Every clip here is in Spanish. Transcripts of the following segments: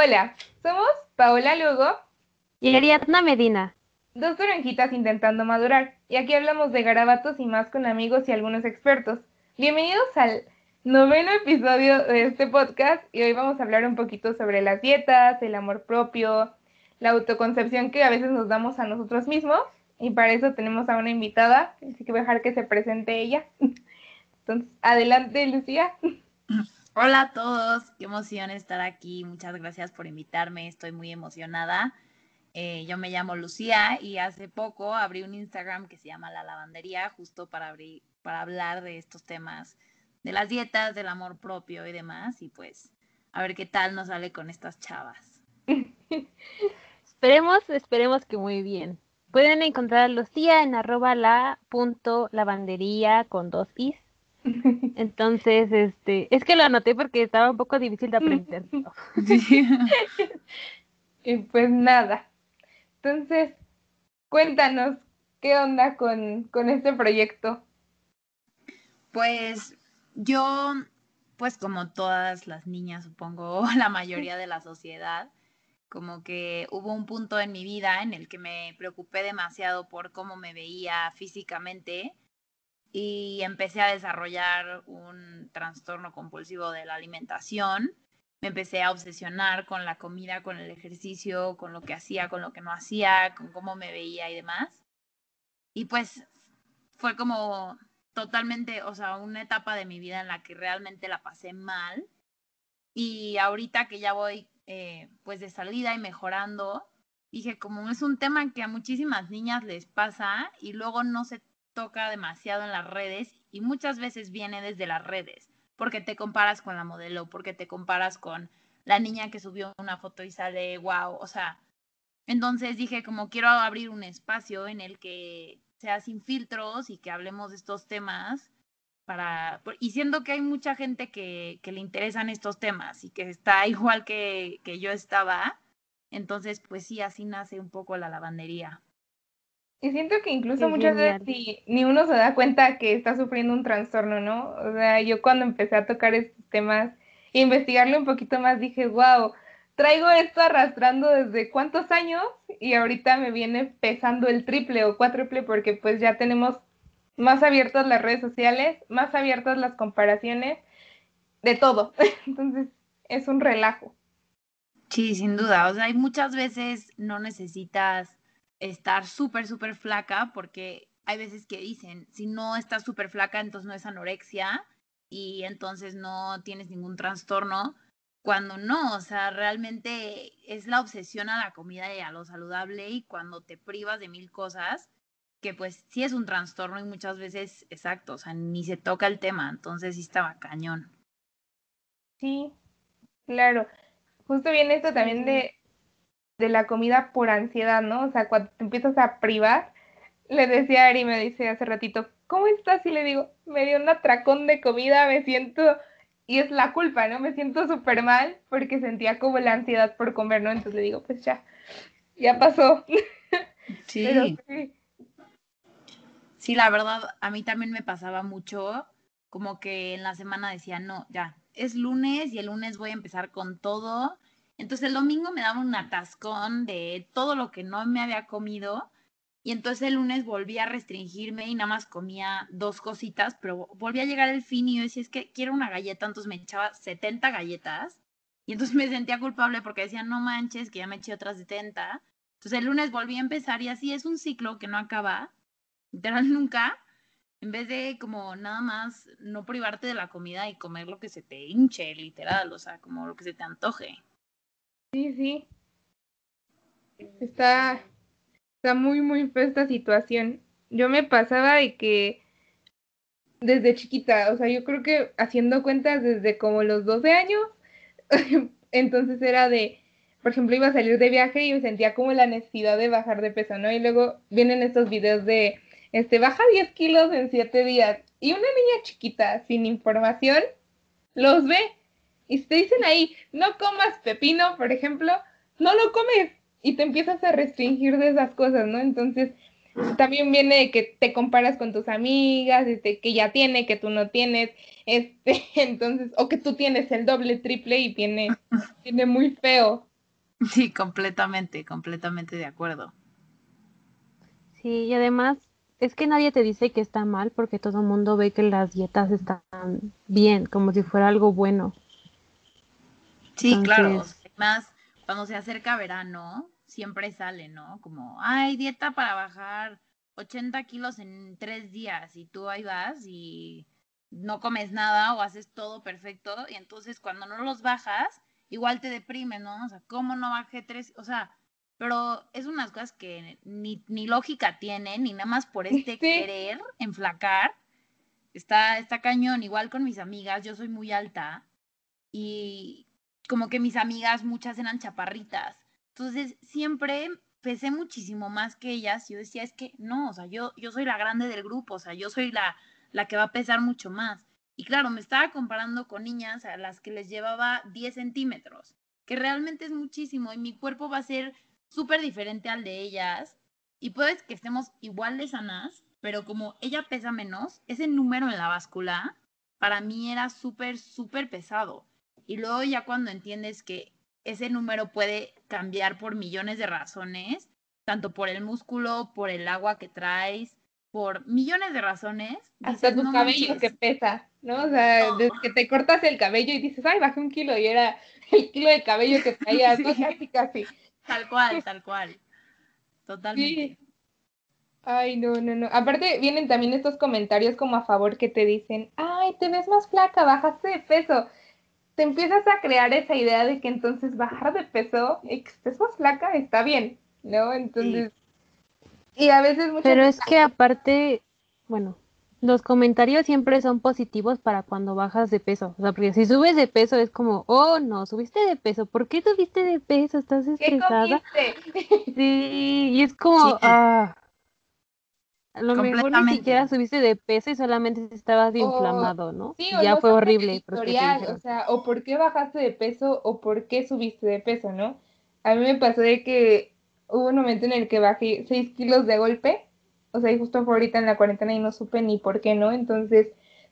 Hola, somos Paola Lugo y Ariadna Medina. Dos toronjitas intentando madurar. Y aquí hablamos de garabatos y más con amigos y algunos expertos. Bienvenidos al noveno episodio de este podcast y hoy vamos a hablar un poquito sobre las dietas, el amor propio, la autoconcepción que a veces nos damos a nosotros mismos. Y para eso tenemos a una invitada, así que voy a dejar que se presente ella. Entonces, adelante, Lucía. Hola a todos, qué emoción estar aquí. Muchas gracias por invitarme, estoy muy emocionada. Eh, yo me llamo Lucía y hace poco abrí un Instagram que se llama La Lavandería, justo para, abrir, para hablar de estos temas, de las dietas, del amor propio y demás. Y pues, a ver qué tal nos sale con estas chavas. esperemos, esperemos que muy bien. Pueden encontrar a Lucía en arroba la punto lavandería con dos is entonces, este, es que lo anoté porque estaba un poco difícil de aprender. y pues nada. Entonces, cuéntanos, ¿qué onda con, con este proyecto? Pues yo, pues como todas las niñas, supongo, la mayoría de la sociedad, como que hubo un punto en mi vida en el que me preocupé demasiado por cómo me veía físicamente y empecé a desarrollar un trastorno compulsivo de la alimentación. Me empecé a obsesionar con la comida, con el ejercicio, con lo que hacía, con lo que no hacía, con cómo me veía y demás. Y pues fue como totalmente, o sea, una etapa de mi vida en la que realmente la pasé mal. Y ahorita que ya voy eh, pues de salida y mejorando, dije, como es un tema que a muchísimas niñas les pasa y luego no se toca demasiado en las redes y muchas veces viene desde las redes, porque te comparas con la modelo, porque te comparas con la niña que subió una foto y sale wow, o sea, entonces dije como quiero abrir un espacio en el que sea sin filtros y que hablemos de estos temas para y siendo que hay mucha gente que, que le interesan estos temas y que está igual que, que yo estaba, entonces pues sí, así nace un poco la lavandería. Y siento que incluso muchas veces ni, uno se da cuenta que está sufriendo un trastorno, ¿no? O sea, yo cuando empecé a tocar estos temas e investigarlo un poquito más, dije, wow, traigo esto arrastrando desde cuántos años y ahorita me viene pesando el triple o cuádruple porque pues ya tenemos más abiertas las redes sociales, más abiertas las comparaciones, de todo. Entonces, es un relajo. Sí, sin duda. O sea, hay muchas veces no necesitas estar súper, súper flaca, porque hay veces que dicen, si no estás súper flaca, entonces no es anorexia y entonces no tienes ningún trastorno, cuando no, o sea, realmente es la obsesión a la comida y a lo saludable y cuando te privas de mil cosas, que pues sí es un trastorno y muchas veces, exacto, o sea, ni se toca el tema, entonces sí estaba cañón. Sí, claro. Justo viene esto también de de la comida por ansiedad, ¿no? O sea, cuando te empiezas a privar, le decía a Ari, me dice hace ratito, ¿cómo estás? Y le digo, me dio un atracón de comida, me siento, y es la culpa, ¿no? Me siento súper mal porque sentía como la ansiedad por comer, ¿no? Entonces le digo, pues ya, ya pasó. Sí. sí. Sí, la verdad, a mí también me pasaba mucho, como que en la semana decía, no, ya, es lunes y el lunes voy a empezar con todo entonces el domingo me daba un atascón de todo lo que no me había comido. Y entonces el lunes volví a restringirme y nada más comía dos cositas, pero volví a llegar el fin y yo decía, es que quiero una galleta, entonces me echaba 70 galletas. Y entonces me sentía culpable porque decía, no manches, que ya me eché otras 70. Entonces el lunes volví a empezar y así es un ciclo que no acaba, literal nunca. En vez de como nada más no privarte de la comida y comer lo que se te hinche, literal, o sea, como lo que se te antoje. Sí, sí. Está, está muy, muy fea esta situación. Yo me pasaba de que desde chiquita, o sea, yo creo que haciendo cuentas desde como los 12 años, entonces era de, por ejemplo, iba a salir de viaje y me sentía como la necesidad de bajar de peso, ¿no? Y luego vienen estos videos de, este, baja 10 kilos en 7 días. Y una niña chiquita, sin información, los ve y te dicen ahí, no comas pepino, por ejemplo, no lo comes y te empiezas a restringir de esas cosas, ¿no? Entonces, también viene que te comparas con tus amigas, este, que ya tiene, que tú no tienes, este, entonces, o que tú tienes el doble, triple y viene, viene muy feo. Sí, completamente, completamente de acuerdo. Sí, y además es que nadie te dice que está mal porque todo el mundo ve que las dietas están bien, como si fuera algo bueno. Sí, claro. Además, cuando se acerca verano, siempre sale, ¿no? Como, ay, dieta para bajar 80 kilos en tres días y tú ahí vas y no comes nada o haces todo perfecto y entonces cuando no los bajas, igual te deprime, ¿no? O sea, ¿cómo no bajé tres? O sea, pero es unas cosas que ni, ni lógica tienen, ni nada más por este querer enflacar. Está, está cañón, igual con mis amigas, yo soy muy alta y como que mis amigas muchas eran chaparritas. Entonces siempre pesé muchísimo más que ellas. Yo decía, es que no, o sea, yo, yo soy la grande del grupo, o sea, yo soy la, la que va a pesar mucho más. Y claro, me estaba comparando con niñas a las que les llevaba 10 centímetros, que realmente es muchísimo y mi cuerpo va a ser súper diferente al de ellas. Y puedes que estemos igual de sanas, pero como ella pesa menos, ese número en la báscula para mí era súper, súper pesado. Y luego ya cuando entiendes que ese número puede cambiar por millones de razones, tanto por el músculo, por el agua que traes, por millones de razones. Hasta tu cabello que pesa, ¿no? O sea, desde que te cortas el cabello y dices, ay, bajé un kilo y era el kilo de cabello que traía, casi, casi. Tal cual, tal cual. Totalmente. Ay, no, no, no. Aparte, vienen también estos comentarios como a favor que te dicen, ay, te ves más flaca, bajaste de peso. Te empiezas a crear esa idea de que entonces bajar de peso y que estés más flaca está bien, ¿no? Entonces, y a veces Pero es que aparte, bueno, los comentarios siempre son positivos para cuando bajas de peso. O sea, porque si subes de peso es como, oh no, subiste de peso. ¿Por qué subiste de peso? ¿Estás estresada? sí, y es como, ah. A lo mejor ni siquiera subiste de peso y solamente estabas inflamado, ¿no? Sí, y ya fue horrible. o sea, o por qué bajaste de peso o por qué subiste de peso, ¿no? A mí me pasó de que hubo un momento en el que bajé 6 kilos de golpe, o sea, y justo fue ahorita en la cuarentena y no supe ni por qué, ¿no? Entonces,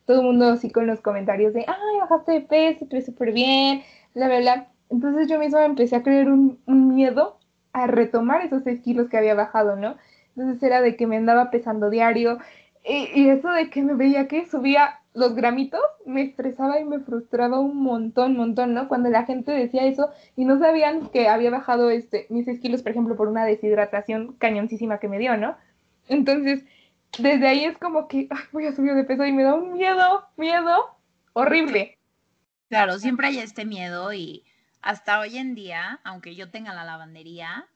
todo el mundo así con los comentarios de, ay, bajaste de peso, te ves súper bien, bla, bla, bla. Entonces yo misma empecé a creer un, un miedo a retomar esos 6 kilos que había bajado, ¿no? Entonces era de que me andaba pesando diario, y, eso de que me veía que subía los gramitos me estresaba y me frustraba un montón, montón, ¿no? Cuando la gente decía eso y no sabían que había bajado este, mis 6 kilos, por ejemplo, por una deshidratación cañoncísima que me dio, ¿no? Entonces, desde ahí es como que voy a subir de peso y me da un miedo, miedo horrible. Claro, siempre hay este miedo y hasta hoy en día, aunque yo tenga la lavandería,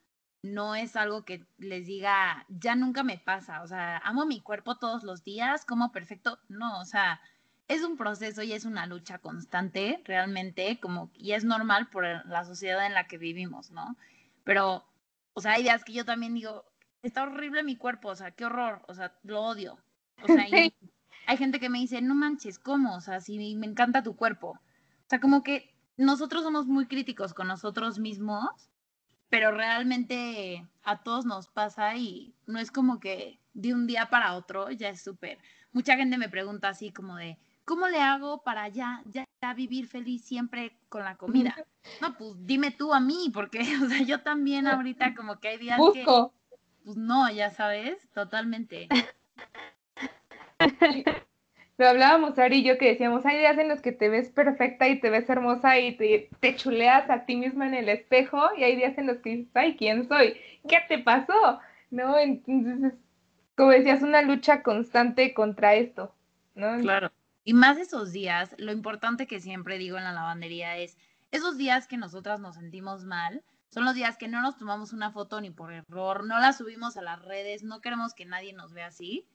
no es algo que les diga, ya nunca me pasa, o sea, amo mi cuerpo todos los días, como perfecto, no, o sea, es un proceso y es una lucha constante, realmente, como, y es normal por la sociedad en la que vivimos, ¿no? Pero, o sea, hay días que yo también digo, está horrible mi cuerpo, o sea, qué horror, o sea, lo odio. O sea, hay gente que me dice, no manches, ¿cómo? O sea, si me encanta tu cuerpo. O sea, como que nosotros somos muy críticos con nosotros mismos pero realmente a todos nos pasa y no es como que de un día para otro ya es súper. Mucha gente me pregunta así como de, ¿cómo le hago para ya, ya, vivir feliz siempre con la comida? No, pues dime tú a mí, porque, o sea, yo también ahorita como que hay días que, pues no, ya sabes, totalmente. lo hablábamos Ari y yo que decíamos, hay días en los que te ves perfecta y te ves hermosa y te, te, chuleas a ti misma en el espejo y hay días en los que dices, ay, ¿quién soy? ¿Qué te pasó? ¿No? Entonces, como decías, una lucha constante contra esto, ¿no? Claro. Y más esos días, lo importante que siempre digo en la lavandería es, esos días que nosotras nos sentimos mal, son los días que no nos tomamos una foto ni por error, no la subimos a las redes, no queremos que nadie nos vea así.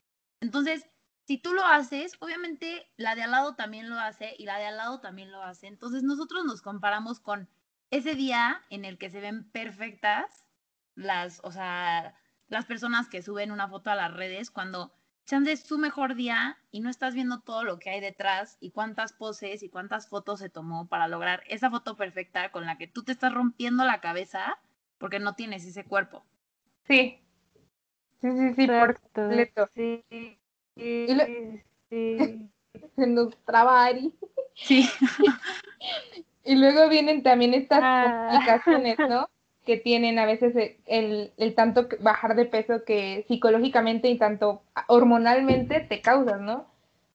Entonces, si tú lo haces, obviamente la de al lado también lo hace y la de al lado también lo hace. Entonces nosotros nos comparamos con ese día en el que se ven perfectas las, o sea, las personas que suben una foto a las redes cuando chance es su mejor día y no estás viendo todo lo que hay detrás y cuántas poses y cuántas fotos se tomó para lograr esa foto perfecta con la que tú te estás rompiendo la cabeza porque no tienes ese cuerpo. Sí, Sí, sí, sí, por completo. Sí, Y lo- sí. Se nos traba Ari. Sí. Y luego vienen también estas Ah. complicaciones, ¿no? Que tienen a veces el, el tanto bajar de peso que psicológicamente y tanto hormonalmente te causas, ¿no?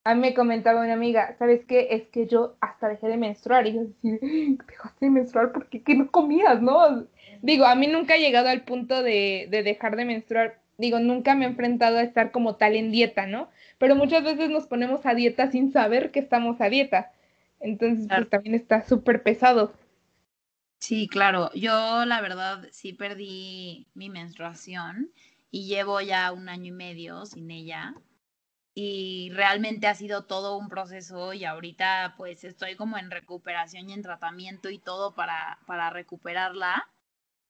A mí me comentaba una amiga, ¿sabes qué? Es que yo hasta dejé de menstruar. Y yo decía, dejaste de menstruar porque qué no comías, ¿no? Digo, a mí nunca he llegado al punto de, de dejar de menstruar. Digo, nunca me he enfrentado a estar como tal en dieta, ¿no? Pero muchas veces nos ponemos a dieta sin saber que estamos a dieta. Entonces, Claro. pues también está súper pesado. Sí, claro. Yo la verdad sí perdí mi menstruación y llevo ya un año y medio sin ella. Y realmente ha sido todo un proceso y ahorita pues estoy como en recuperación y en tratamiento y todo para, para recuperarla.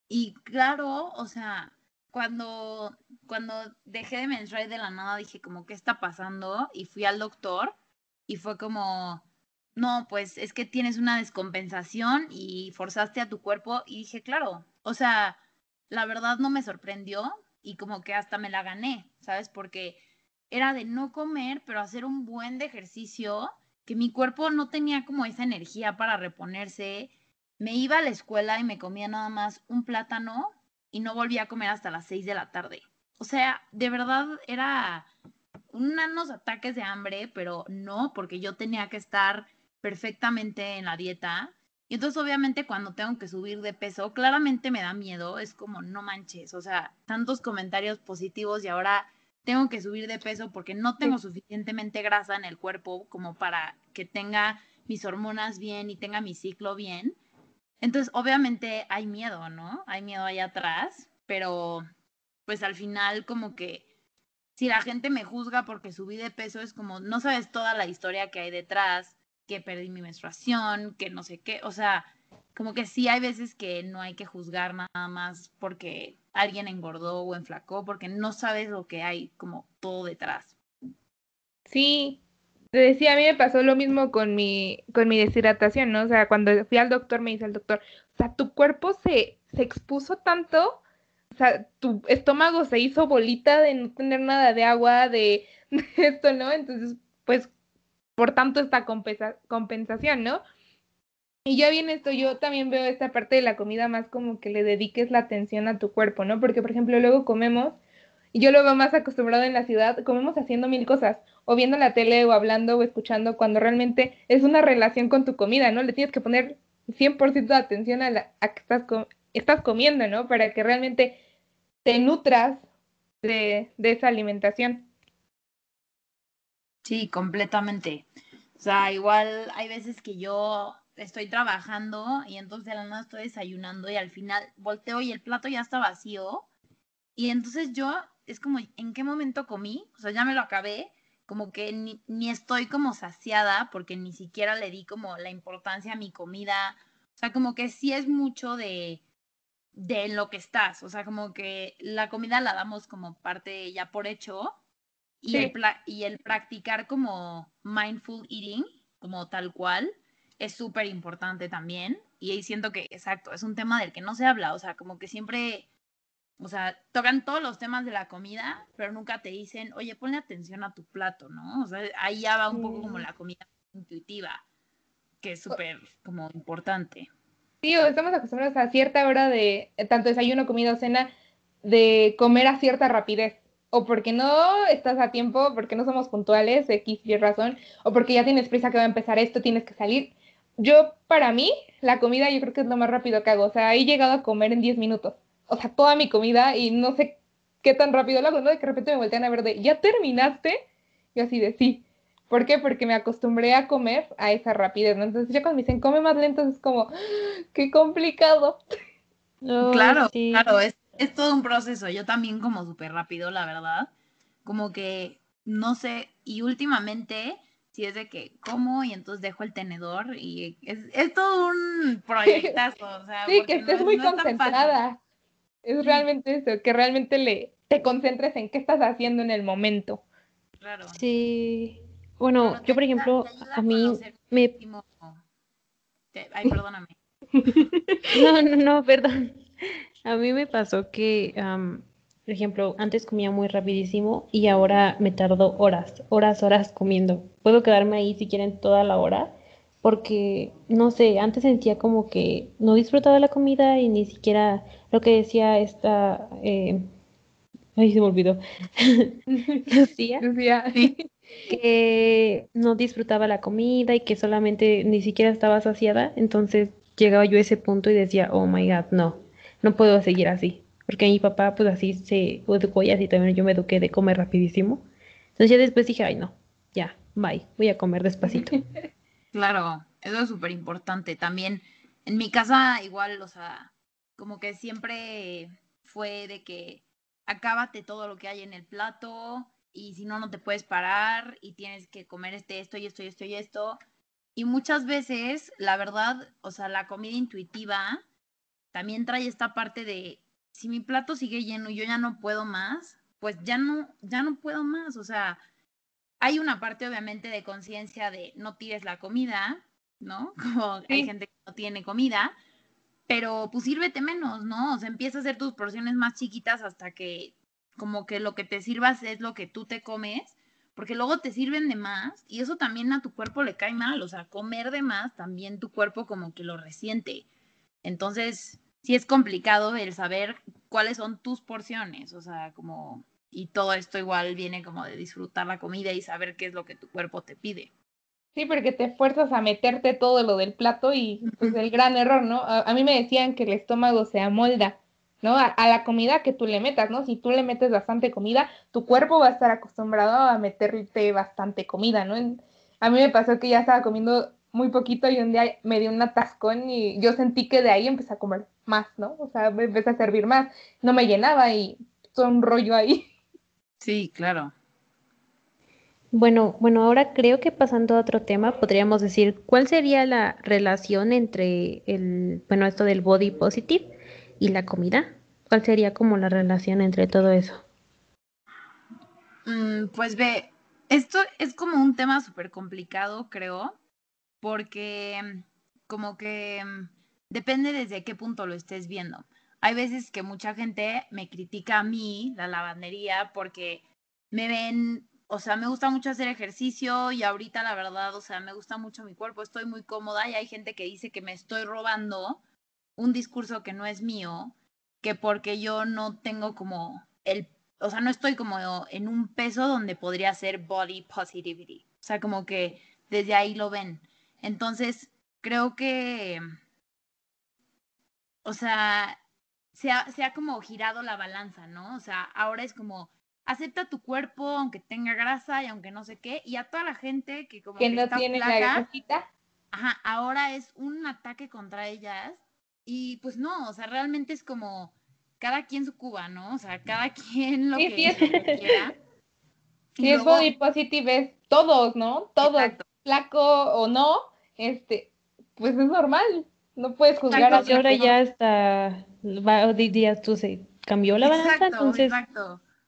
Y claro, o sea, cuando, cuando dejé de menstruar de la nada dije como, ¿qué está pasando? Y fui al doctor y fue como, no, pues es que tienes una descompensación y forzaste a tu cuerpo y dije, claro, o sea, la verdad no me sorprendió y como que hasta me la gané, ¿sabes? Porque era de no comer, pero hacer un buen de ejercicio, que mi cuerpo no tenía como esa energía para reponerse. Me iba a la escuela y me comía nada más un plátano y no volvía a comer hasta las 6 de la tarde. O sea, de verdad era unos ataques de hambre, pero no, porque yo tenía que estar perfectamente en la dieta. Y entonces obviamente cuando tengo que subir de peso, claramente me da miedo, es como no manches, o sea, tantos comentarios positivos y ahora tengo que subir de peso porque no tengo suficientemente grasa en el cuerpo como para que tenga mis hormonas bien y tenga mi ciclo bien. Entonces, obviamente hay miedo, ¿no? Hay miedo allá atrás, pero pues al final como que si la gente me juzga porque subí de peso es como no sabes toda la historia que hay detrás, que perdí mi menstruación, que no sé qué, o sea, como que sí hay veces que no hay que juzgar nada más porque alguien engordó o enflacó, porque no sabes lo que hay como todo detrás. Sí, te decía, a mí me pasó lo mismo con mi, con mi deshidratación, ¿no? O sea, cuando fui al doctor, me dice el doctor, o sea, tu cuerpo se, se expuso tanto, o sea, tu estómago se hizo bolita de no tener nada de agua, de, esto, ¿no? Entonces, pues, por tanto, esta compensa- compensación, ¿no? Y ya viene esto, yo también veo esta parte de la comida más como que le dediques la atención a tu cuerpo, ¿no? Porque, por ejemplo, luego comemos, y yo lo veo más acostumbrado en la ciudad, comemos haciendo mil cosas, o viendo la tele, o hablando, o escuchando, cuando realmente es una relación con tu comida, ¿no? Le tienes que poner 100% de atención a, la, a que estás, com- estás comiendo, ¿no? Para que realmente te nutras de, esa alimentación. Sí, completamente. O sea, igual hay veces que yo estoy trabajando y entonces de la nada estoy desayunando y al final volteo y el plato ya está vacío. Y entonces yo es como, ¿en qué momento comí? O sea, ya me lo acabé, como que ni, ni estoy como saciada porque ni siquiera le di como la importancia a mi comida. O sea, como que sí es mucho de, de en lo que estás. O sea, como que la comida la damos como parte ya por hecho y, Sí. el, y el practicar como mindful eating, como tal cual, es súper importante también. Y ahí siento que, exacto, es un tema del que no se habla. O sea, como que siempre, o sea, tocan todos los temas de la comida, pero nunca te dicen, oye, ponle atención a tu plato, ¿no? O sea, ahí ya va un poco como la comida intuitiva, que es súper como importante. Sí, o estamos acostumbrados a cierta hora de, eh, tanto desayuno, comida o cena, de comer a cierta rapidez. O porque no estás a tiempo, porque no somos puntuales, X y razón, o porque ya tienes prisa que va a empezar esto, tienes que salir. Yo, para mí, la comida yo creo que es lo más rápido que hago. O sea, he llegado a comer en 10 minutos. O sea, toda mi comida y no sé qué tan rápido lo hago, ¿no? De que de repente me voltean a ver de, ¿ya terminaste? Yo así de, sí. ¿Por qué? Porque me acostumbré a comer a esa rapidez, ¿no? Entonces ya cuando me dicen, come más lento, es como, qué complicado. No, Claro, sí. claro, es, es todo un proceso. Yo también como súper rápido, la verdad. Como que, no sé, y últimamente, si es de que como y entonces dejo el tenedor y es, es todo un proyectazo. O sea, Sí, porque que no estés es- muy no es tan fácil. concentrada. Es realmente eso, que realmente le, te concentres en qué estás haciendo en el momento. Claro. Sí. Bueno, yo por ejemplo, ayuda a mí me... último- Ay, perdóname. No, no, no, perdón. A mí me pasó que am, por ejemplo, antes comía muy rapidísimo y ahora me tardo horas, horas, horas comiendo. Puedo quedarme ahí si quieren toda la hora porque, no sé, antes sentía como que no disfrutaba la comida y ni siquiera lo que decía esta... Eh, ay, se me olvidó. Lucía. Lucía, Que no disfrutaba la comida y que solamente ni siquiera estaba saciada. Entonces llegaba yo a ese punto y decía, oh my god, no, no puedo seguir así. Porque mi papá, pues así se educó y así también yo me eduqué de comer rapidísimo. Entonces ya después dije, ay, no, ya, bye, voy a comer despacito. Claro, eso es súper importante. También en mi casa igual, o sea, como que siempre fue de que acábate todo lo que hay en el plato y si no, no te puedes parar y tienes que comer este, esto y esto y esto y esto. Y muchas veces, la verdad, o sea, la comida intuitiva también trae esta parte de si mi plato sigue lleno y yo ya no puedo más, pues ya no, ya no puedo más. O sea, hay una parte obviamente de conciencia de no tires la comida, ¿no? Como hay gente que no tiene comida, pero pues sírvete menos, ¿no? O sea, empieza a hacer tus porciones más chiquitas hasta que como que lo que te sirvas es lo que tú te comes, porque luego te sirven de más y eso también a tu cuerpo le cae mal, o sea, comer de más también tu cuerpo como que lo resiente. Entonces, sí es complicado el saber cuáles son tus porciones, o sea, como y todo esto igual viene como de disfrutar la comida y saber qué es lo que tu cuerpo te pide. Sí, porque te fuerzas a meterte todo lo del plato y pues el gran error, ¿no? A, mí me decían que el estómago se amolda, ¿no? A, la comida que tú le metas, ¿no? Si tú le metes bastante comida, tu cuerpo va a estar acostumbrado a meterte bastante comida, ¿no? a mí me pasó que ya estaba comiendo muy poquito y un día me dio un atascón y yo sentí que de ahí empecé a comer más, ¿no? O sea, me empecé a servir más, no me llenaba y todo un rollo ahí. Sí, claro. Bueno, bueno, ahora creo que pasando a otro tema, podríamos decir, ¿cuál sería la relación entre el, bueno, esto del body positive y la comida? ¿Cuál sería como la relación entre todo eso? Mm, pues ve, esto es como un tema súper complicado, creo, porque como que depende desde qué punto lo estés viendo hay veces que mucha gente me critica a mí, la lavandería, porque me ven, o sea, me gusta mucho hacer ejercicio y ahorita la verdad, o sea, me gusta mucho mi cuerpo, estoy muy cómoda y hay gente que dice que me estoy robando un discurso que no es mío, que porque yo no tengo como el, o sea, no estoy como en un peso donde podría ser body positivity. O sea, como que desde ahí lo ven. Entonces, creo que, o sea, se ha, como girado la balanza, ¿no? O sea, ahora es como, acepta tu cuerpo aunque tenga grasa y aunque no sé qué, y a toda la gente que como que, no tiene la grasita. Ajá, ahora es un ataque contra ellas y pues no, o sea, realmente es como cada quien su cuba, ¿no? O sea, cada quien lo, que, quiera. Si es body positive es todos, ¿no? Todos, flaco o no, este, pues es normal. No puedes juzgar a ahora ya está, va, días tú se cambió la balanza, entonces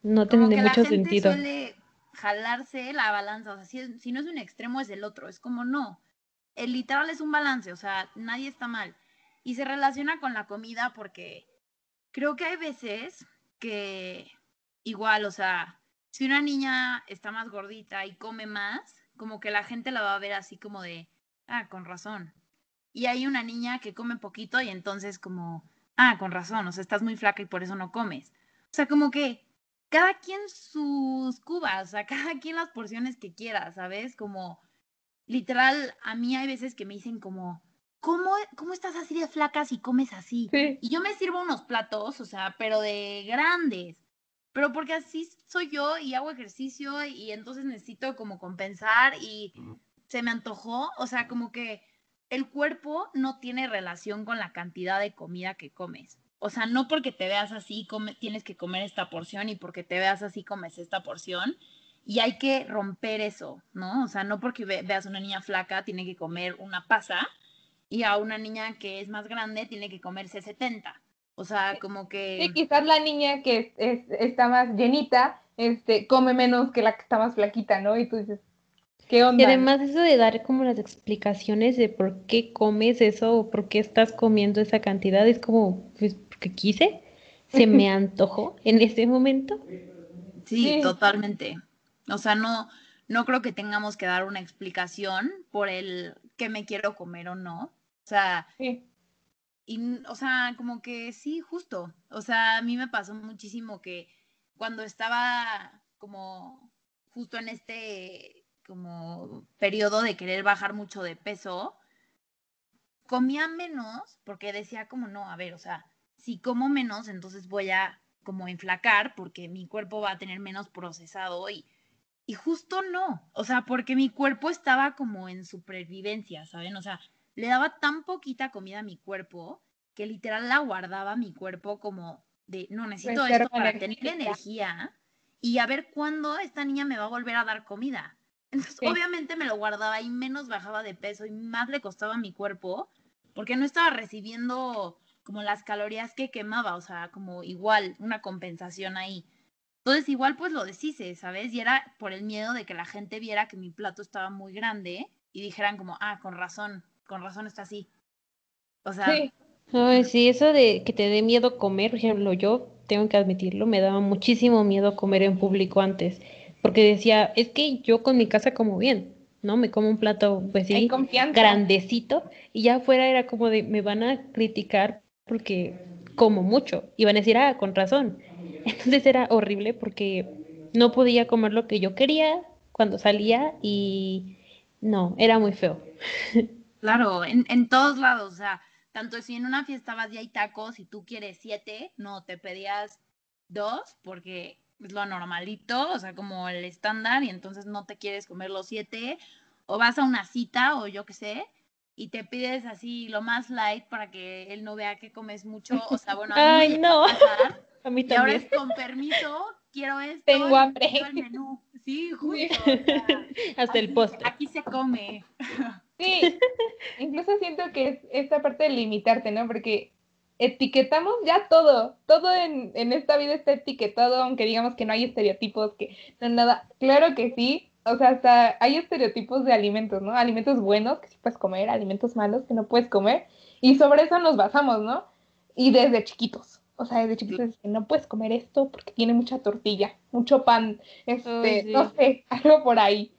no tiene mucho sentido. Suele jalarse la balanza, o sea, si, no es un extremo es el otro, es como no. El literal es un balance, o sea, nadie está mal. Y se relaciona con la comida porque creo que hay veces que igual, o sea, si una niña está más gordita y come más, como que la gente la va a ver así como de, ah, con razón y hay una niña que come poquito y entonces como, ah, con razón, o sea, estás muy flaca y por eso no comes. O sea, como que cada quien sus cubas, o sea, cada quien las porciones que quiera, ¿sabes? Como, literal, a mí hay veces que me dicen como, ¿cómo, cómo estás así de flaca si comes así? Y yo me sirvo unos platos, o sea, pero de grandes. Pero porque así soy yo y hago ejercicio y entonces necesito como compensar y se me antojó, o sea, como que el cuerpo no tiene relación con la cantidad de comida que comes. O sea, no porque te veas así tienes que comer esta porción y porque te veas así comes esta porción. Y hay que romper eso, ¿no? O sea, no porque veas una niña flaca tiene que comer una pasa y a una niña que es más grande tiene que comerse 70. O sea, como que... Sí, quizás la niña que está más llenita este, come menos que la que está más flaquita, ¿no? Y tú dices, y además eso de dar como las explicaciones de por qué comes eso o por qué estás comiendo esa cantidad es como, pues, porque quise. se me antojó en ese momento. Sí, totalmente. O sea, no, no creo que tengamos que dar una explicación por el que me quiero comer o no. O sea, sí. y, o sea, como que sí, justo. O sea, a mí me pasó muchísimo que cuando estaba como justo en este como periodo de querer bajar mucho de peso, comía menos porque decía como no, a ver, o sea, si como menos, entonces voy a como enflacar porque mi cuerpo va a tener menos procesado y, y justo no, o sea, porque mi cuerpo estaba como en supervivencia, ¿saben? O sea, le daba tan poquita comida a mi cuerpo que literal la guardaba mi cuerpo como de, no, necesito esto para tener energía y a ver cuándo esta niña me va a volver a dar comida. Entonces, obviamente me lo guardaba y menos bajaba de peso y más le costaba a mi cuerpo porque no estaba recibiendo como las calorías que quemaba, o sea, como igual, una compensación ahí. Entonces igual pues lo deshice, ¿sabes? Y era por el miedo de que la gente viera que mi plato estaba muy grande y dijeran como, ah, con razón, con razón está así. O sea... Sí. Ay, sí, eso de que te dé miedo comer, por ejemplo, yo tengo que admitirlo, me daba muchísimo miedo comer en público antes, porque decía, es que yo con mi casa como bien, ¿no? Me como un plato, pues sí, grandecito, y ya afuera era como de, me van a criticar porque como mucho, y van a decir, ah, con razón. Entonces era horrible porque no podía comer lo que yo quería cuando salía y no, era muy feo. Claro, en, en todos lados, o sea, tanto si en una fiesta vas y hay tacos y tú quieres siete, no, te pedías dos porque es lo normalito, o sea, como el estándar, y entonces no te quieres comer los siete, o vas a una cita, o yo qué sé, y te pides así lo más light para que él no vea que comes mucho, o sea, bueno, a mí Ay, no. a mí también. Y ahora es con permiso, quiero esto, tengo hambre. el menú. Sí, justo. Hasta el postre. Aquí se come. Sí, incluso siento que es esta parte de limitarte, ¿no? Porque etiquetamos ya todo, todo en, en, esta vida está etiquetado, aunque digamos que no hay estereotipos, que no nada, claro que sí, o sea, hasta hay estereotipos de alimentos, ¿no? Alimentos buenos que sí puedes comer, alimentos malos que no puedes comer, y sobre eso nos basamos, ¿no? Y desde chiquitos, o sea, desde chiquitos que no puedes comer esto porque tiene mucha tortilla, mucho pan, este, no sé, algo por ahí.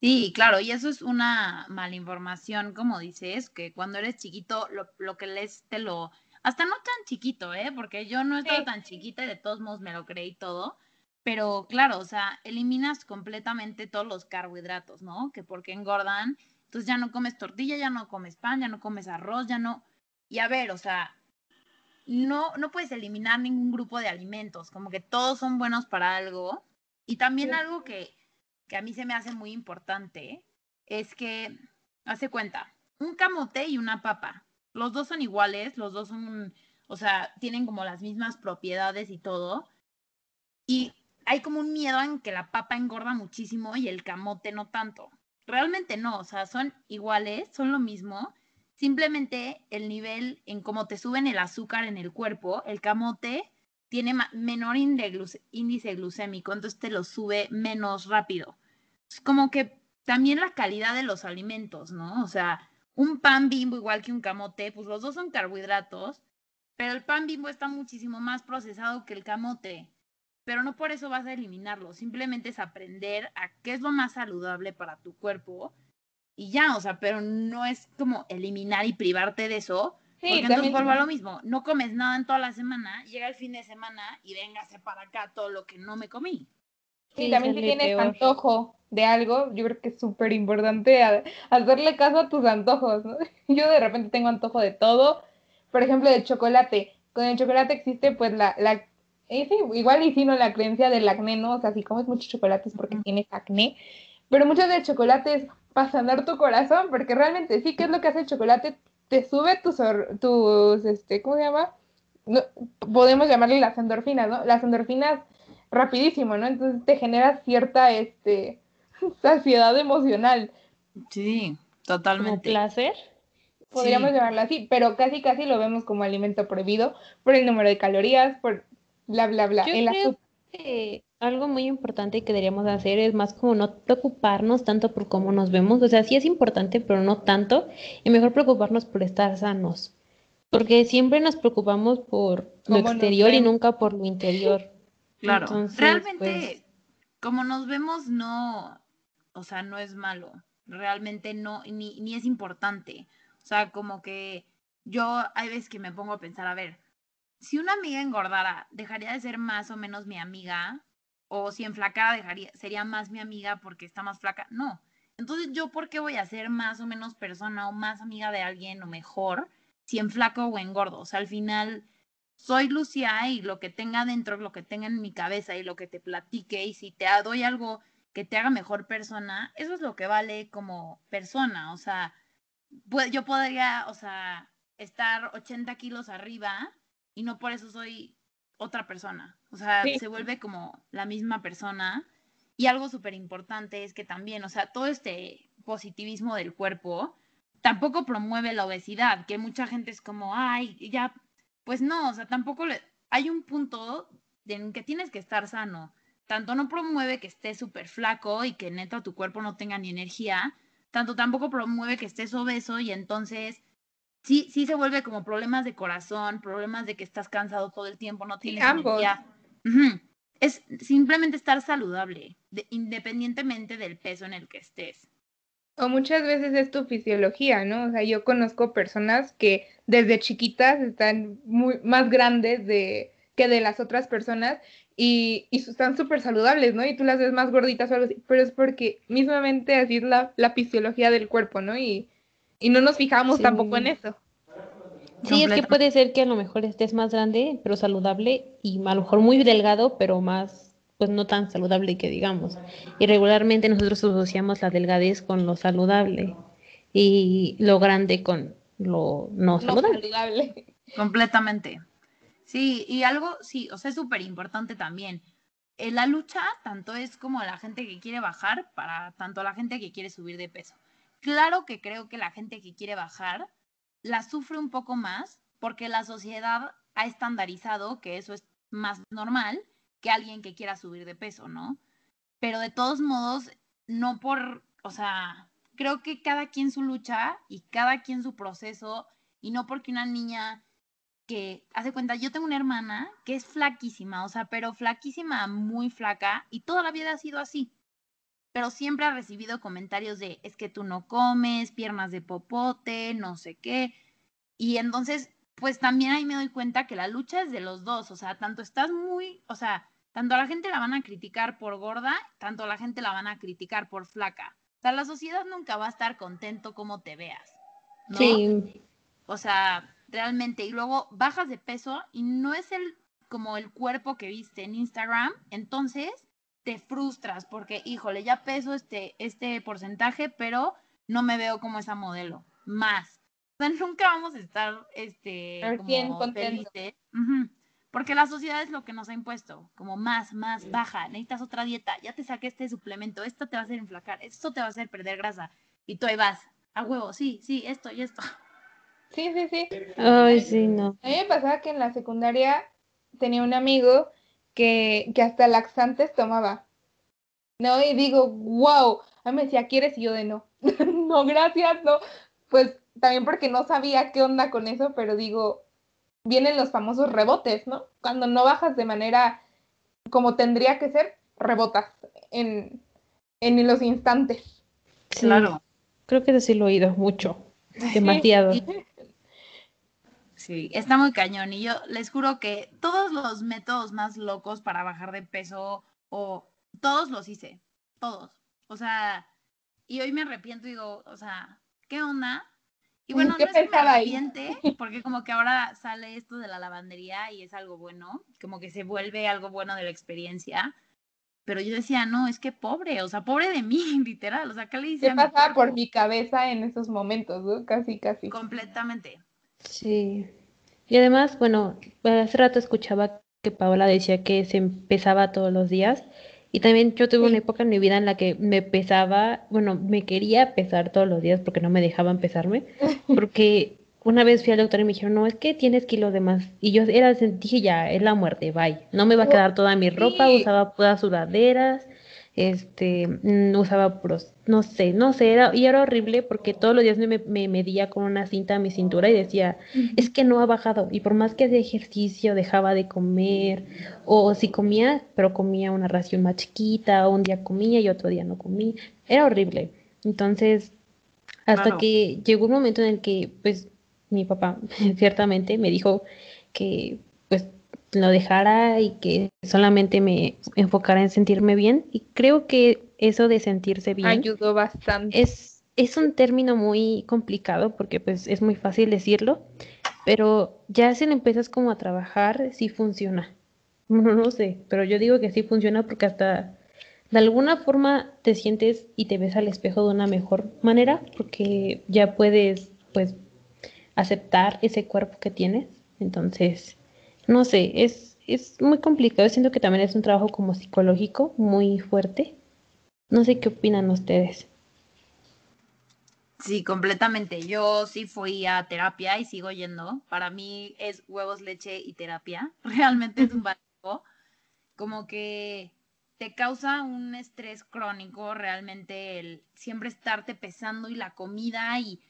Sí, claro, y eso es una mala información, como dices, que cuando eres chiquito, lo, lo que lees te lo hasta no tan chiquito, ¿eh? Porque yo no estaba tan chiquita y de todos modos me lo creí todo. Pero claro, o sea, eliminas completamente todos los carbohidratos, ¿no? Que porque engordan, entonces ya no comes tortilla, ya no comes pan, ya no comes arroz, ya no. Y a ver, o sea, no, no puedes eliminar ningún grupo de alimentos, como que todos son buenos para algo. Y también algo que, que a mí se me hace muy importante es que, hace cuenta, un camote y una papa los dos son iguales, los dos son, o sea, tienen como las mismas propiedades y todo. Y hay como un miedo en que la papa engorda muchísimo y el camote no tanto. Realmente no, o sea, son iguales, son lo mismo. Simplemente el nivel en cómo te suben el azúcar en el cuerpo, el camote tiene menor índice glucémico, entonces te lo sube menos rápido. Es como que también la calidad de los alimentos, ¿no? O sea, un pan bimbo igual que un camote, pues los dos son carbohidratos, pero el pan bimbo está muchísimo más procesado que el camote. Pero no por eso vas a eliminarlo, simplemente es aprender a qué es lo más saludable para tu cuerpo y ya, o sea, pero no es como eliminar y privarte de eso, porque entonces vuelvo a lo mismo, no comes nada en toda la semana, llega el fin de semana y véngase para acá todo lo que no me comí. Sí, también si tienes antojo de algo, yo creo que es súper importante hacerle caso a tus antojos. Yo de repente tengo antojo de todo, por ejemplo, de chocolate. Con el chocolate existe pues la, la eh, igual y si no la creencia del acné, ¿no? O sea, si comes muchos chocolates porque tienes acné, pero muchos de chocolates para sanar tu corazón, porque realmente sí, ¿qué es lo que hace el chocolate? Te sube tus, tus este, ¿cómo se llama? No, podemos llamarle las endorfinas, ¿no? Las endorfinas rapidísimo, ¿no? Entonces te genera cierta este, saciedad emocional. Sí, totalmente. placer? Podríamos llamarlo así, pero casi casi lo vemos como alimento prohibido por el número de calorías, por bla, bla, bla. Yo que algo muy importante que deberíamos hacer es más como no preocuparnos tanto por cómo nos vemos. O sea, sí es importante, pero no tanto. Y mejor preocuparnos por estar sanos. Porque siempre nos preocupamos por lo exterior y nunca por lo interior. Claro, realmente, pues como nos vemos, no, o sea, no es malo. Realmente no, ni, ni es importante. O sea, como que yo hay veces que me pongo a pensar, a ver, si una amiga engordara, ¿dejaría de ser más o menos mi amiga? O si enflacara, dejaría, sería más mi amiga porque está más flaca. No. Entonces, ¿yo por qué voy a ser más o menos persona o más amiga de alguien o mejor si en flaco o engordo? O sea, al final soy Lucia y lo que tenga dentro, lo que tenga en mi cabeza y lo que te platique y si te doy algo que te haga mejor persona, eso es lo que vale como persona. O sea, yo podría, o sea, estar 80 kilos arriba y no por eso soy otra persona. O sea, se vuelve como la misma persona. Y algo súper importante es que también, o sea, todo este positivismo del cuerpo tampoco promueve la obesidad, que mucha gente es como, ay, ya, pues no, o sea, tampoco le... hay un punto en que tienes que estar sano. Tanto no promueve que estés súper flaco y que neta tu cuerpo no tenga ni energía, tanto tampoco promueve que estés obeso y entonces sí, sí se vuelve como problemas de corazón, problemas de que estás cansado todo el tiempo, no tienes energía. Es simplemente estar saludable, independientemente del peso en el que estés. O muchas veces es tu fisiología, ¿no? O sea, yo conozco personas que desde chiquitas están muy más grandes de, que de las otras personas y, y están súper saludables, ¿no? Y tú las ves más gorditas o algo así, pero es porque mismamente así es la, la fisiología del cuerpo, ¿no? Y, y no nos fijamos tampoco en eso. Sí, es que puede ser que a lo mejor estés más grande, pero saludable, y a lo mejor muy delgado, pero más, pues no tan saludable que digamos. Y regularmente nosotros asociamos la delgadez con lo saludable y lo grande con lo no saludable. Completamente. Sí, y algo, sí, o sea, es súper importante también. En la lucha, tanto es como la gente que quiere bajar, para tanto la gente que quiere subir de peso. Claro que creo que la gente que quiere bajar la sufre un poco más porque la sociedad ha estandarizado que eso es más normal alguien que quiera subir de peso, ¿no? Pero de todos modos, no por, o sea, creo que cada quien su lucha y cada quien su proceso y no porque una niña que hace cuenta, yo tengo una hermana que es flaquísima, o sea, pero flaquísima, muy flaca y toda la vida ha sido así pero siempre ha recibido comentarios de es que tú no comes, piernas de popote, no sé qué. Y entonces, pues también ahí me doy cuenta que la lucha es de los dos, o sea, tanto estás muy, o sea, tanto a la gente la van a criticar por gorda, tanto a la gente la van a criticar por flaca. O sea, la sociedad nunca va a estar contento como te veas. Sí. O sea, realmente. Y luego bajas de peso y no es el como el cuerpo que viste en Instagram, entonces te frustras porque, híjole, ya peso este, este porcentaje, pero no me veo como esa modelo. Más. O sea, nunca vamos a estar este, como felices. Porque la sociedad es lo que nos ha impuesto, como más, más, baja, necesitas otra dieta, ya te saqué este suplemento, esto te va a hacer inflacar, esto te va a hacer perder grasa. Y tú ahí vas, a huevo, sí, sí, esto y esto. Sí, sí, sí. Ay, sí, no. A mí me pasaba que en la secundaria tenía un amigo que, que hasta laxantes tomaba. ¿No? Y digo, wow. A mí me decía, ¿quieres? Y yo de no. no, gracias, no. Pues también porque no sabía qué onda con eso, pero digo, vienen los famosos rebotes, ¿no? Cuando no bajas de manera como tendría que ser, rebotas en, en los instantes. claro. Creo que sí lo he oído mucho. Demasiado. Sí, está muy cañón. Y yo les juro que todos los métodos más locos para bajar de peso o todos los hice, todos. O sea, y hoy me arrepiento y digo, o sea, ¿qué onda? Y bueno, no es que me arrepiente, porque como que ahora sale esto de la lavandería y es algo bueno, como que se vuelve algo bueno de la experiencia. Pero yo decía, no, es que pobre, o sea, pobre de mí, literal. O sea, ¿qué le dice? ¿Qué pasaba por mi cabeza en esos momentos, ¿no? Casi, casi. Completamente. Sí. Y además, bueno, hace rato escuchaba que Paola decía que se empezaba todos los días. Y también yo tuve una época en mi vida en la que me pesaba, bueno, me quería pesar todos los días porque no me dejaban pesarme. Porque una vez fui al doctor y me dijeron, no, es que tienes kilos de más. Y yo era, dije, ya, es la muerte, bye. No me va a quedar toda mi ropa, usaba todas sudaderas. Este, no usaba pros, no sé, no sé, era, y era horrible porque todos los días me, me medía con una cinta a mi cintura y decía, es que no ha bajado, y por más que hacía ejercicio, dejaba de comer, o si comía, pero comía una ración más chiquita, o un día comía y otro día no comía, era horrible. Entonces, hasta que llegó un momento en el que, pues, mi papá ciertamente me dijo que, lo dejara y que solamente me enfocara en sentirme bien. Y creo que eso de sentirse bien ayudó bastante. Es, es un término muy complicado porque pues es muy fácil decirlo, pero ya si lo empiezas como a trabajar, sí funciona. No, no sé, pero yo digo que sí funciona porque hasta de alguna forma te sientes y te ves al espejo de una mejor manera porque ya puedes pues aceptar ese cuerpo que tienes. Entonces, no sé, es, es muy complicado. Siento que también es un trabajo como psicológico muy fuerte. No sé qué opinan ustedes. Sí, completamente. Yo sí fui a terapia y sigo yendo. Para mí es huevos, leche y terapia. Realmente es un básico. Como que te causa un estrés crónico realmente el siempre estarte pesando y la comida y,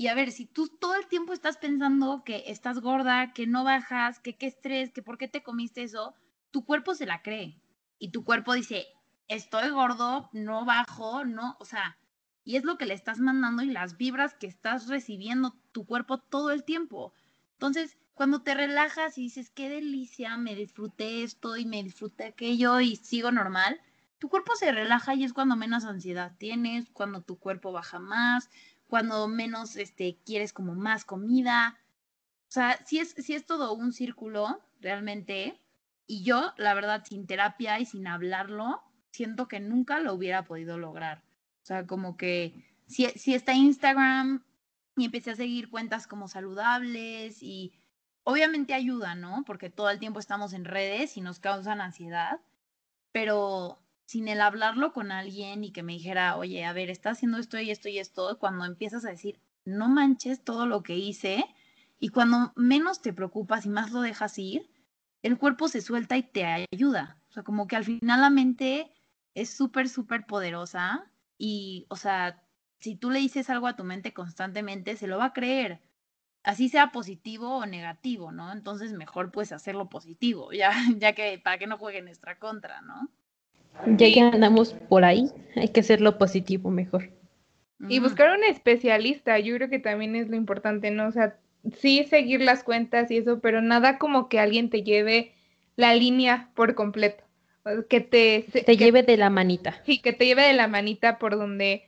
y a ver, si tú todo el tiempo estás pensando que estás gorda, que no bajas, que qué estrés, que por qué te comiste eso, tu cuerpo se la cree y tu cuerpo dice, estoy gordo, no bajo, no, o sea, y es lo que le estás mandando y las vibras que estás recibiendo tu cuerpo todo el tiempo. Entonces, cuando te relajas y dices, qué delicia, me disfruté esto y me disfruté aquello y sigo normal, tu cuerpo se relaja y es cuando menos ansiedad tienes, cuando tu cuerpo baja más, cuando menos este, quieres como más comida. O sea, si es, si es todo un círculo, realmente. Y yo, la verdad, sin terapia y sin hablarlo, siento que nunca lo hubiera podido lograr. O sea, como que si, si está Instagram y empecé a seguir cuentas como saludables y obviamente ayuda, ¿no? Porque todo el tiempo estamos en redes y nos causan ansiedad, pero sin el hablarlo con alguien y que me dijera, oye, a ver, está haciendo esto y esto y esto, cuando empiezas a decir, no manches todo lo que hice, y cuando menos te preocupas y más lo dejas ir, el cuerpo se suelta y te ayuda. O sea, como que al final la mente es súper, súper poderosa y, o sea, si tú le dices algo a tu mente constantemente, se lo va a creer así sea positivo o negativo, ¿no? Entonces mejor pues hacerlo positivo, ya, ya que para que no juegue nuestra contra, ¿no? Ya que andamos por ahí, hay que hacerlo positivo mejor. Y buscar un especialista, yo creo que también es lo importante, ¿no? O sea, sí seguir las cuentas y eso, pero nada como que alguien te lleve la línea por completo. Que te, te lleve de la manita. Sí, que te lleve de la manita por donde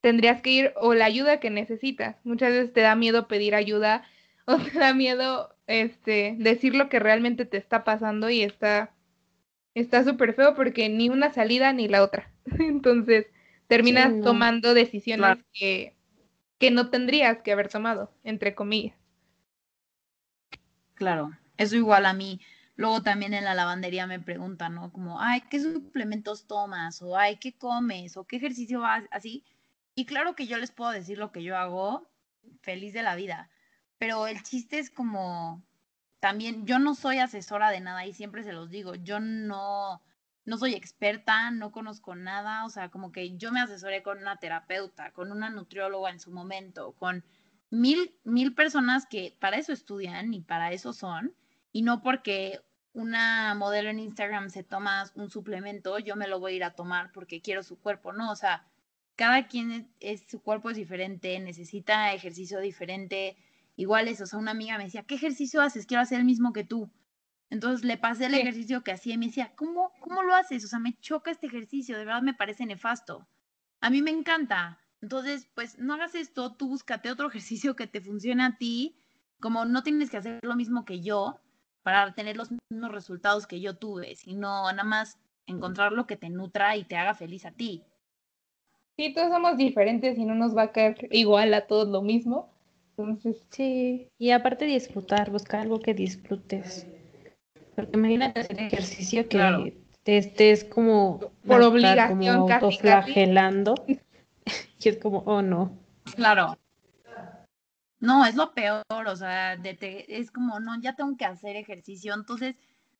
tendrías que ir o la ayuda que necesitas. Muchas veces te da miedo pedir ayuda o te da miedo este decir lo que realmente te está pasando y está está súper feo porque ni una salida ni la otra. Entonces, terminas tomando decisiones que, que no tendrías que haber tomado, entre comillas. Claro, eso igual a mí. Luego también en la lavandería me preguntan, ¿no? Como, ay, ¿qué suplementos tomas? O, ay, ¿qué comes? O, ¿qué ejercicio vas? Así. Y claro que yo les puedo decir lo que yo hago, feliz de la vida, pero el chiste es como, también, yo no soy asesora de nada y siempre se los digo, yo no, no soy experta, no conozco nada, o sea, como que yo me asesoré con una terapeuta, con una nutrióloga en su momento, con mil, mil personas que para eso estudian y para eso son, y no porque una modelo en Instagram se toma un suplemento, yo me lo voy a ir a tomar porque quiero su cuerpo, no, o sea, cada quien es, su cuerpo es diferente, necesita ejercicio diferente. Igual eso, o sea, una amiga me decía, ¿qué ejercicio haces? Quiero hacer el mismo que tú. Entonces le pasé el ejercicio que hacía y me decía, ¿cómo, ¿cómo lo haces? O sea, me choca este ejercicio, de verdad me parece nefasto. A mí me encanta. Entonces, pues no hagas esto, tú búscate otro ejercicio que te funcione a ti, como no tienes que hacer lo mismo que yo para tener los mismos resultados que yo tuve, sino nada más encontrar lo que te nutra y te haga feliz a ti. Sí, todos somos diferentes y no nos va a caer igual a todos lo mismo. Entonces, sí, y aparte disfrutar, buscar algo que disfrutes. Porque imagínate hacer ejercicio que te estés como por obligación como casi, flagelando y es como, oh no. Claro. No, es lo peor, o sea, de te, es como, no, ya tengo que hacer ejercicio, entonces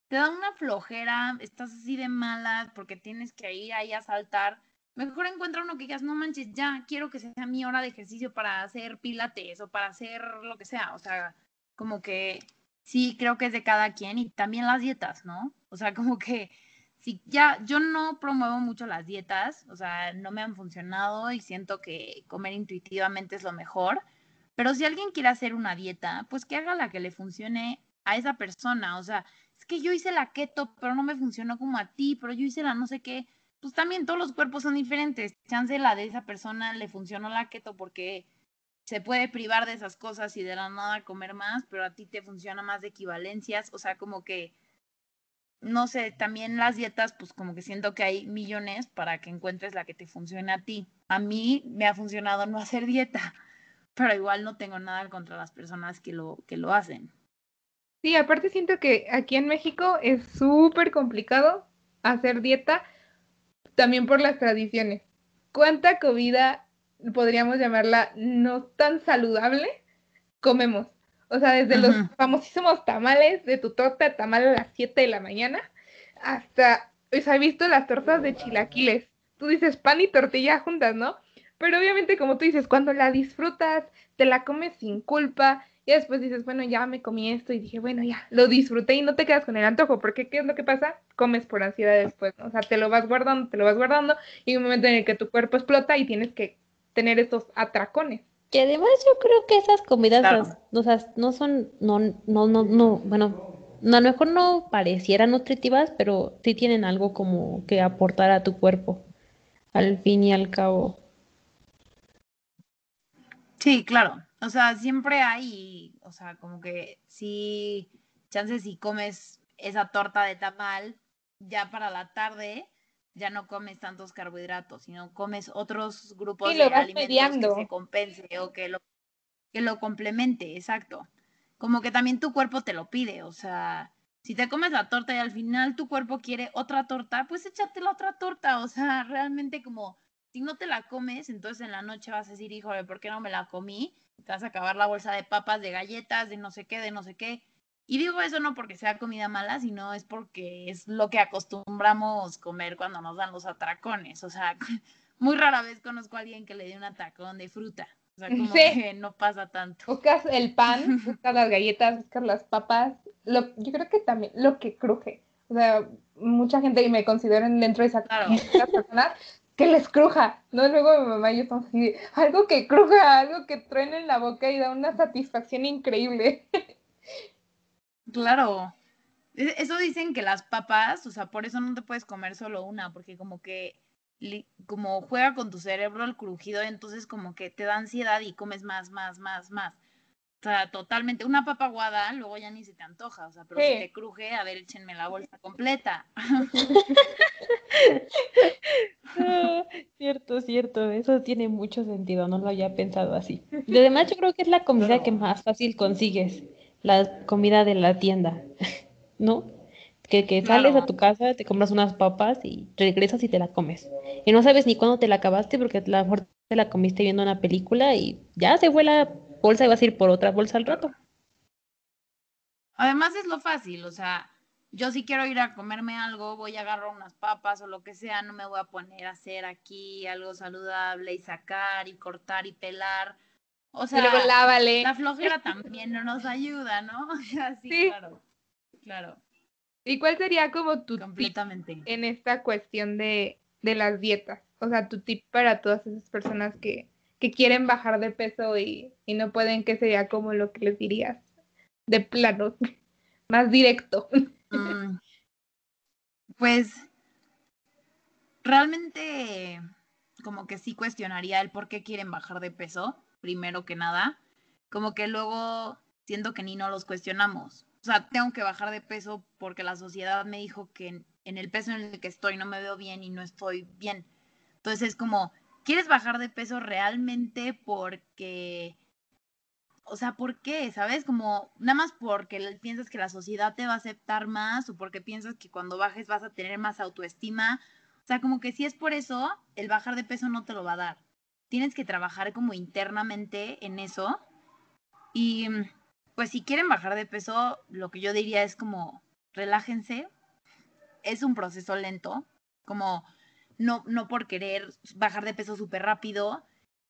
te da una flojera, estás así de malas porque tienes que ir ahí a saltar. Mejor encuentra uno que digas, no manches, ya quiero que sea mi hora de ejercicio para hacer pilates o para hacer lo que sea. O sea, como que sí, creo que es de cada quien y también las dietas, ¿no? O sea, como que sí, ya, yo no promuevo mucho las dietas, o sea, no me han funcionado y siento que comer intuitivamente es lo mejor. Pero si alguien quiere hacer una dieta, pues que haga la que le funcione a esa persona. O sea, es que yo hice la keto, pero no me funcionó como a ti, pero yo hice la no sé qué. Pues también todos los cuerpos son diferentes. Chance la de esa persona le funcionó la keto porque se puede privar de esas cosas y de la nada comer más, pero a ti te funciona más de equivalencias. O sea, como que no sé, también las dietas, pues como que siento que hay millones para que encuentres la que te funcione a ti. A mí me ha funcionado no hacer dieta, pero igual no tengo nada contra las personas que lo, que lo hacen. Sí, aparte siento que aquí en México es súper complicado hacer dieta, también por las tradiciones. ¿Cuánta comida podríamos llamarla no tan saludable comemos? O sea, desde los famosísimos tamales de tu torta de tamal a las 7 de la mañana hasta, pues he visto las tortas de chilaquiles. Tú dices pan y tortilla juntas, ¿no? Pero obviamente, como tú dices, cuando la disfrutas, te la comes sin culpa y después dices, bueno, ya me comí esto y dije, bueno, ya, lo disfruté y no te quedas con el antojo, porque ¿qué es lo que pasa? Comes por ansiedad después, ¿no? O sea, te lo vas guardando, te lo vas guardando y un momento en el que tu cuerpo explota y tienes que tener estos atracones. Que además yo creo que esas comidas o sea, no son, no, no, no, no, bueno, a lo mejor no parecieran nutritivas, pero sí tienen algo como que aportar a tu cuerpo, al fin y al cabo. Sí, claro. O sea, siempre hay, o sea, como que si chances si comes esa torta de tamal ya para la tarde, ya no comes tantos carbohidratos, sino comes otros grupos de alimentos que se compense o que lo, que lo complemente, exacto. Como que también tu cuerpo te lo pide, o sea, si te comes la torta y al final tu cuerpo quiere otra torta, pues échate la otra torta, o sea, realmente como si no te la comes, entonces en la noche vas a decir, híjole, ¿por qué no me la comí? Te vas a acabar la bolsa de papas, de galletas, de no sé qué, de no sé qué. Y digo eso no porque sea comida mala, sino es porque es lo que acostumbramos comer cuando nos dan los atracones. O sea, muy rara vez conozco a alguien que le dé un atracón de fruta. O sea, como que no pasa tanto. Buscas el pan, buscas las galletas, buscas las papas. Lo, yo creo que también lo que cruje. O sea, mucha gente me consideran dentro de esa claro. personas que les cruja, ¿no? Luego mi mamá y yo estamos así, algo que cruja, algo que truena en la boca y da una satisfacción increíble. Claro. E, eso dicen que las papas, o sea, por eso no te puedes comer solo una, porque como que como juega con tu cerebro el crujido, entonces como que te da ansiedad y comes más, más, más, más. O sea, totalmente. Una papa aguada, luego ya ni se te antoja. O sea, pero si te cruje, a ver, échenme la bolsa completa. cierto, cierto. Eso tiene mucho sentido. No lo había pensado así. Y además, yo creo que es la comida que más fácil consigues la comida de la tienda, ¿no? Que, que sales a tu casa, te compras unas papas y regresas y te la comes. Y no sabes ni cuándo te la acabaste porque a lo mejor te la comiste viendo una película y ya se fue la bolsa y vas a ir por otra bolsa al rato. Además es lo fácil, o sea, yo si quiero ir a comerme algo, voy a agarrar unas papas o lo que sea, no me voy a poner a hacer aquí algo saludable y sacar y cortar y pelar o sea, la flojera también no nos ayuda, ¿no? O sea, sí, claro. Claro. ¿Y cuál sería como tu Completamente. tip en esta cuestión de, de, las dietas? O sea, tu tip para todas esas personas que, que quieren bajar de peso y, y, no pueden, ¿qué sería como lo que les dirías? De plano, más directo. Mm. pues realmente como que sí cuestionaría el por qué quieren bajar de peso primero que nada, como que luego siento que ni no los cuestionamos. O sea, tengo que bajar de peso porque la sociedad me dijo que en, el peso en el que estoy no me veo bien y no estoy bien. Entonces es como, ¿quieres bajar de peso realmente porque... O sea, ¿por qué? ¿Sabes? Como nada más porque piensas que la sociedad te va a aceptar más o porque piensas que cuando bajes vas a tener más autoestima. O sea, como que si es por eso, el bajar de peso no te lo va a dar tienes que trabajar como internamente en eso. Y pues si quieren bajar de peso, lo que yo diría es como relájense. Es un proceso lento, como no, no por querer bajar de peso súper rápido,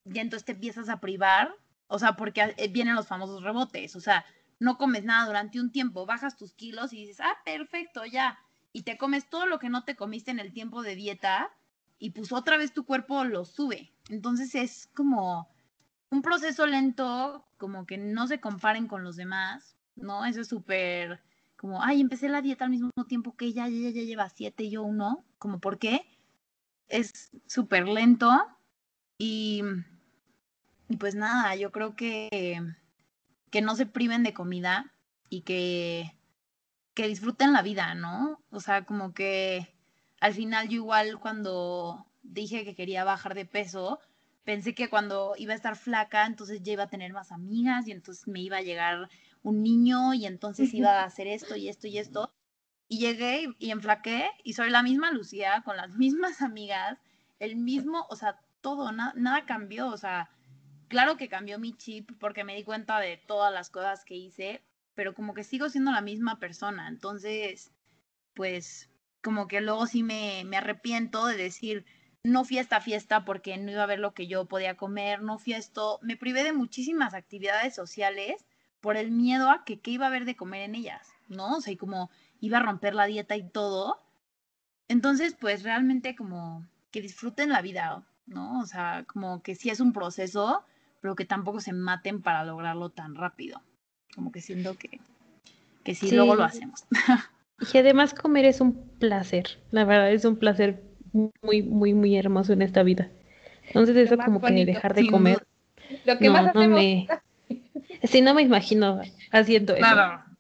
ya entonces te empiezas a privar, o sea, porque eh, vienen los famosos rebotes, o sea, no comes nada durante un tiempo, bajas tus kilos y dices, ah, perfecto, ya, y te comes todo lo que no te comiste en el tiempo de dieta y pues otra vez tu cuerpo lo sube. Entonces es como un proceso lento, como que no se comparen con los demás, ¿no? Eso es súper como, ay, empecé la dieta al mismo tiempo que ella, ella ya lleva siete y yo uno, como, ¿por qué? Es súper lento y, y pues nada, yo creo que, que no se priven de comida y que, que disfruten la vida, ¿no? O sea, como que al final yo igual cuando dije que quería bajar de peso, pensé que cuando iba a estar flaca, entonces ya iba a tener más amigas y entonces me iba a llegar un niño y entonces iba a hacer esto y esto y esto. Y llegué y enflaqué y soy la misma Lucía, con las mismas amigas, el mismo, o sea, todo, nada cambió, o sea, claro que cambió mi chip porque me di cuenta de todas las cosas que hice, pero como que sigo siendo la misma persona, entonces, pues, como que luego sí me, me arrepiento de decir, no fui a esta fiesta porque no iba a ver lo que yo podía comer, no fui esto, me privé de muchísimas actividades sociales por el miedo a que qué iba a haber de comer en ellas, ¿no? O sea, y como iba a romper la dieta y todo. Entonces, pues realmente como que disfruten la vida, ¿no? O sea, como que sí es un proceso, pero que tampoco se maten para lograrlo tan rápido. Como que siento que, que sí, luego lo hacemos. Y además comer es un placer, la verdad es un placer muy, muy, muy hermoso en esta vida. Entonces eso como que dejar de comer. Lo que más hacemos... no me... Sí, no me imagino haciendo eso. Claro.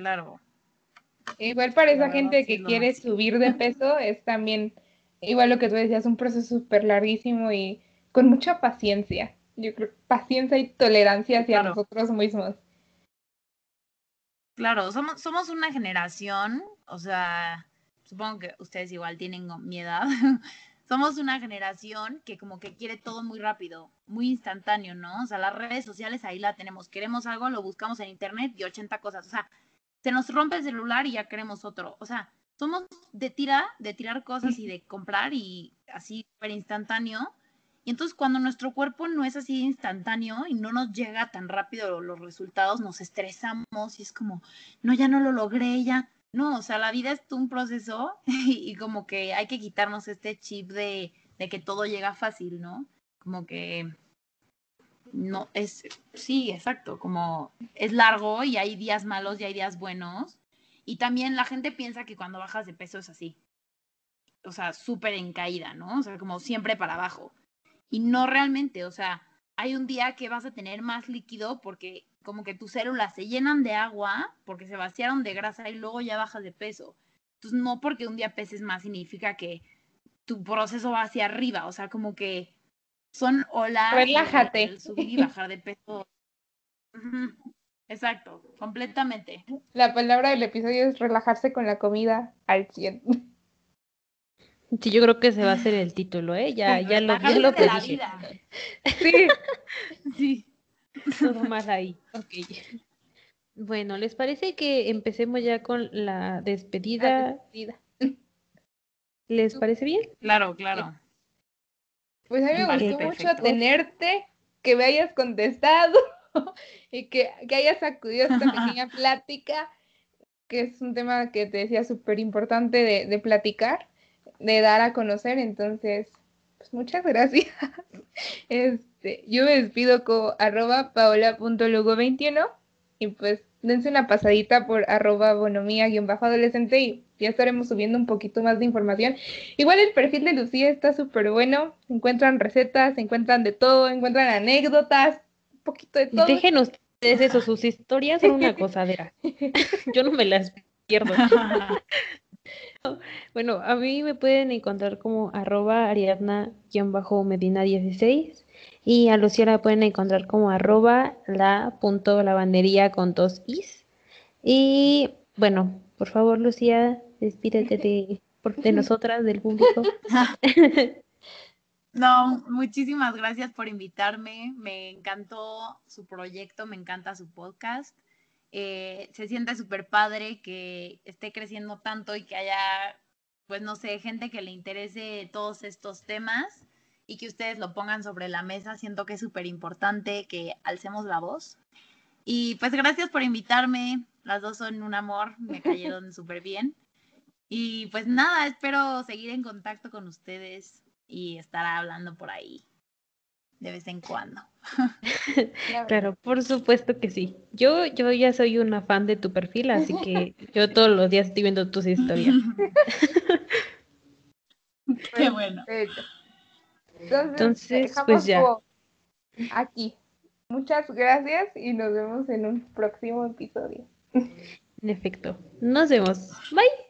Claro. Igual para esa gente que quiere subir de peso es también, igual lo que tú decías, un proceso súper larguísimo y con mucha paciencia. Yo creo paciencia y tolerancia hacia nosotros mismos. Claro, somos, somos una generación, o sea, supongo que ustedes igual tienen mi edad, somos una generación que como que quiere todo muy rápido, muy instantáneo, ¿no? O sea, las redes sociales ahí la tenemos, queremos algo, lo buscamos en internet y 80 cosas, o sea, se nos rompe el celular y ya queremos otro, o sea, somos de tira, de tirar cosas y de comprar y así súper instantáneo. Y entonces cuando nuestro cuerpo no es así instantáneo y no nos llega tan rápido los resultados, nos estresamos y es como, no, ya no lo logré, ya no, o sea, la vida es un proceso y, como que hay que quitarnos este chip de, de, que todo llega fácil, ¿no? Como que no es, sí, exacto, como es largo y hay días malos y hay días buenos. Y también la gente piensa que cuando bajas de peso es así. O sea, súper en caída, ¿no? O sea, como siempre para abajo. Y no realmente, o sea, hay un día que vas a tener más líquido porque como que tus células se llenan de agua porque se vaciaron de grasa y luego ya bajas de peso. Entonces, no porque un día peses más significa que tu proceso va hacia arriba, o sea, como que son olas. Relájate. subir y bajar de peso. Exacto, completamente. La palabra del episodio es relajarse con la comida al 100. Sí, yo creo que se va a hacer el título, ¿eh? Ya, ya lo, ya lo Sí. sí. Todo más ahí. Ok. Bueno, ¿les parece que empecemos ya con la despedida? ¿Les parece bien? Claro, claro. Pues a mí me gustó mucho tenerte, que me hayas contestado y que, que hayas acudido a esta pequeña plática, que es un tema que te decía súper importante de, de platicar, de dar a conocer. Entonces, pues muchas gracias. Este, yo me despido con arroba paola.lugo21 y pues dense una pasadita por arroba bonomía-adolescente y ya estaremos subiendo un poquito más de información. Igual el perfil de Lucía está súper bueno, encuentran recetas, encuentran de todo, encuentran anécdotas, un poquito de todo. Dejen ustedes eso, sus historias son una cosadera. Yo no me las pierdo. Bueno, a mí me pueden encontrar como arroba ariadna-medina16 y a Lucía la pueden encontrar como arroba la punto lavandería con dos is. Y bueno, por favor Lucía, despídete de, de nosotras, del público. No, muchísimas gracias por invitarme. Me encantó su proyecto, me encanta su podcast eh, se siente súper padre que esté creciendo tanto y que haya, pues no sé, gente que le interese todos estos temas y que ustedes lo pongan sobre la mesa. Siento que es súper importante que alcemos la voz. Y pues gracias por invitarme. Las dos son un amor, me cayeron súper bien. Y pues nada, espero seguir en contacto con ustedes y estar hablando por ahí de vez en cuando. Claro, por supuesto que sí. Yo, yo ya soy una fan de tu perfil, así que yo todos los días estoy viendo tus historias. Qué bueno. Entonces, pues ya. Aquí. Muchas gracias y nos vemos en un próximo episodio. En efecto. Nos vemos. Bye.